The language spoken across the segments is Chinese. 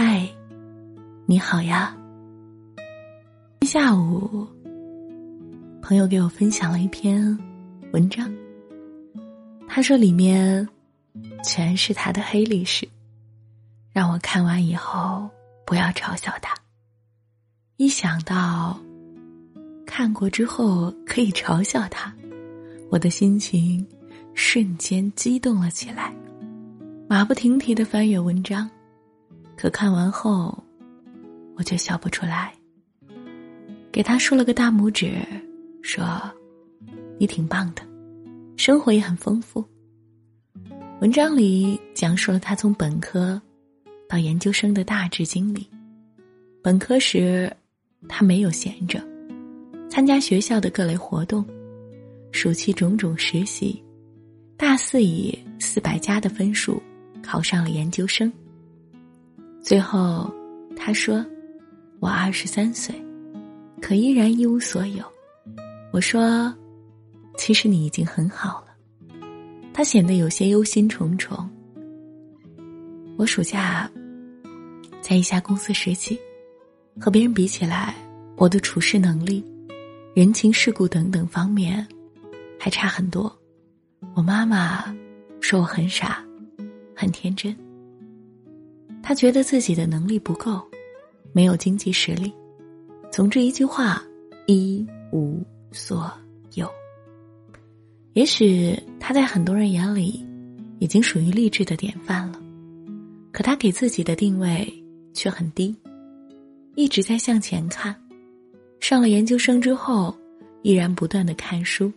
嗨，你好呀。下午，朋友给我分享了一篇文章。他说里面全是他的黑历史，让我看完以后不要嘲笑他。一想到看过之后可以嘲笑他，我的心情瞬间激动了起来，马不停蹄的翻阅文章。可看完后，我却笑不出来。给他竖了个大拇指，说：“你挺棒的，生活也很丰富。”文章里讲述了他从本科到研究生的大致经历。本科时，他没有闲着，参加学校的各类活动，暑期种种实习。大四以四百加的分数考上了研究生。最后，他说：“我二十三岁，可依然一无所有。”我说：“其实你已经很好了。”他显得有些忧心忡忡。我暑假在一家公司实习，和别人比起来，我的处事能力、人情世故等等方面还差很多。我妈妈说我很傻，很天真。他觉得自己的能力不够，没有经济实力，总之一句话，一无所有。也许他在很多人眼里，已经属于励志的典范了，可他给自己的定位却很低，一直在向前看。上了研究生之后，依然不断的看书、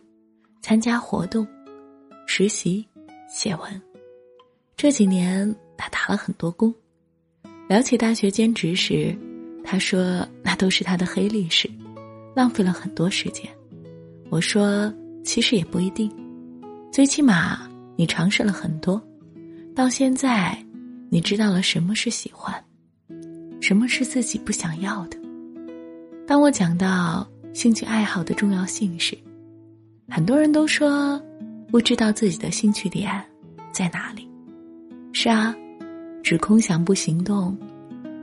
参加活动、实习、写文。这几年，他打了很多工。聊起大学兼职时，他说那都是他的黑历史，浪费了很多时间。我说其实也不一定，最起码你尝试了很多，到现在你知道了什么是喜欢，什么是自己不想要的。当我讲到兴趣爱好的重要性时，很多人都说不知道自己的兴趣点在哪里。是啊。只空想不行动，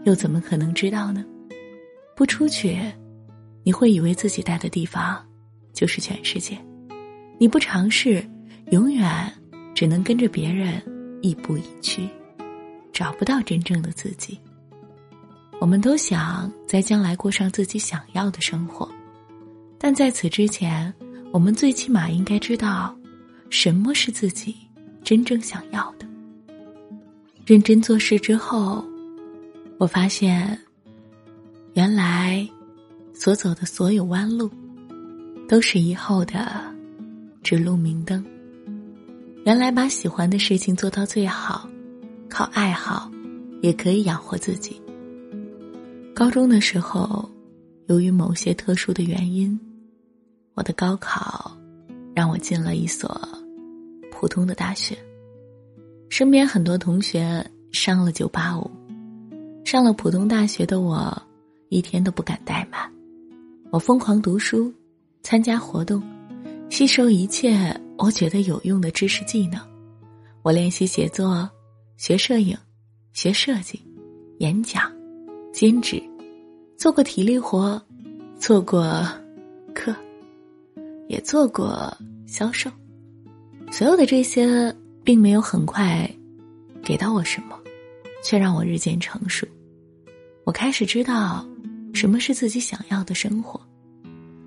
又怎么可能知道呢？不出去，你会以为自己待的地方就是全世界；你不尝试，永远只能跟着别人亦步亦趋，找不到真正的自己。我们都想在将来过上自己想要的生活，但在此之前，我们最起码应该知道，什么是自己真正想要的。认真做事之后，我发现，原来所走的所有弯路，都是以后的指路明灯。原来把喜欢的事情做到最好，靠爱好也可以养活自己。高中的时候，由于某些特殊的原因，我的高考让我进了一所普通的大学。身边很多同学上了九八五，上了普通大学的我，一天都不敢怠慢。我疯狂读书，参加活动，吸收一切我觉得有用的知识技能。我练习写作，学摄影，学设计，演讲，兼职，做过体力活，做过课，也做过销售。所有的这些。并没有很快给到我什么，却让我日渐成熟。我开始知道什么是自己想要的生活。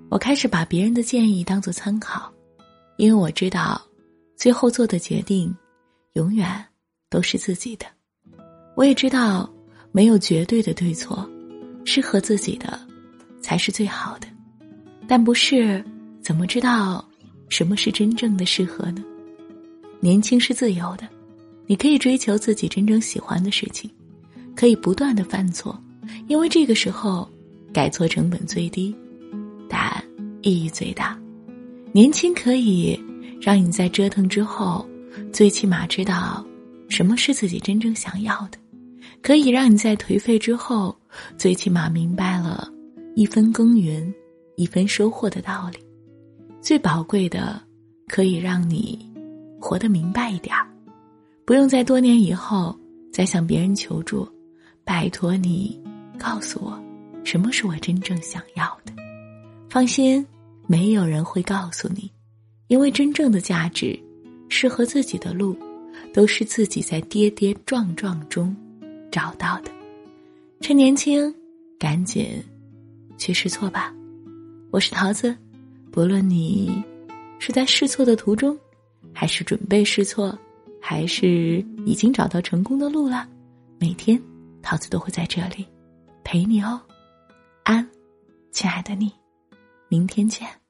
我开始把别人的建议当做参考，因为我知道，最后做的决定永远都是自己的。我也知道，没有绝对的对错，适合自己的才是最好的。但不是，怎么知道什么是真正的适合呢？年轻是自由的，你可以追求自己真正喜欢的事情，可以不断的犯错，因为这个时候改错成本最低，但意义最大。年轻可以让你在折腾之后，最起码知道什么是自己真正想要的，可以让你在颓废之后，最起码明白了一分耕耘一分收获的道理。最宝贵的，可以让你。活得明白一点儿，不用在多年以后再向别人求助，拜托你告诉我，什么是我真正想要的。放心，没有人会告诉你，因为真正的价值，适合自己的路，都是自己在跌跌撞撞中找到的。趁年轻，赶紧去试错吧。我是桃子，不论你是在试错的途中，还是准备试错，还是已经找到成功的路了，每天桃子都会在这里陪你哦。安，亲爱的你，明天见。